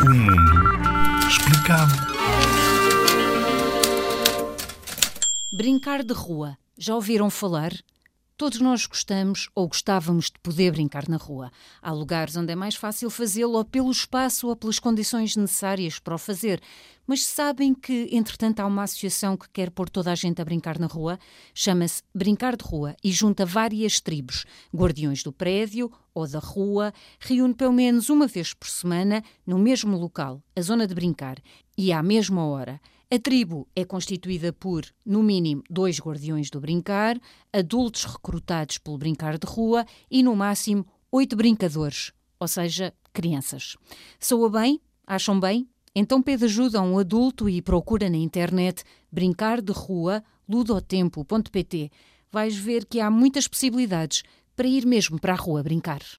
O mundo explicado. Brincar de rua. Já ouviram falar? Todos nós gostamos ou gostávamos de poder brincar na rua. Há lugares onde é mais fácil fazê-lo ou pelo espaço ou pelas condições necessárias para o fazer. Mas sabem que, entretanto, há uma associação que quer pôr toda a gente a brincar na rua? Chama-se Brincar de Rua e junta várias tribos, guardiões do prédio ou da rua, reúne pelo menos uma vez por semana, no mesmo local, a zona de brincar, e à mesma hora. A tribo é constituída por, no mínimo, dois guardiões do brincar, adultos recrutados pelo brincar de rua e, no máximo, oito brincadores, ou seja, crianças. Soa bem? Acham bem? Então pede ajuda a um adulto e procura na internet brincar de rua ludotempo.pt. Vais ver que há muitas possibilidades para ir mesmo para a rua brincar.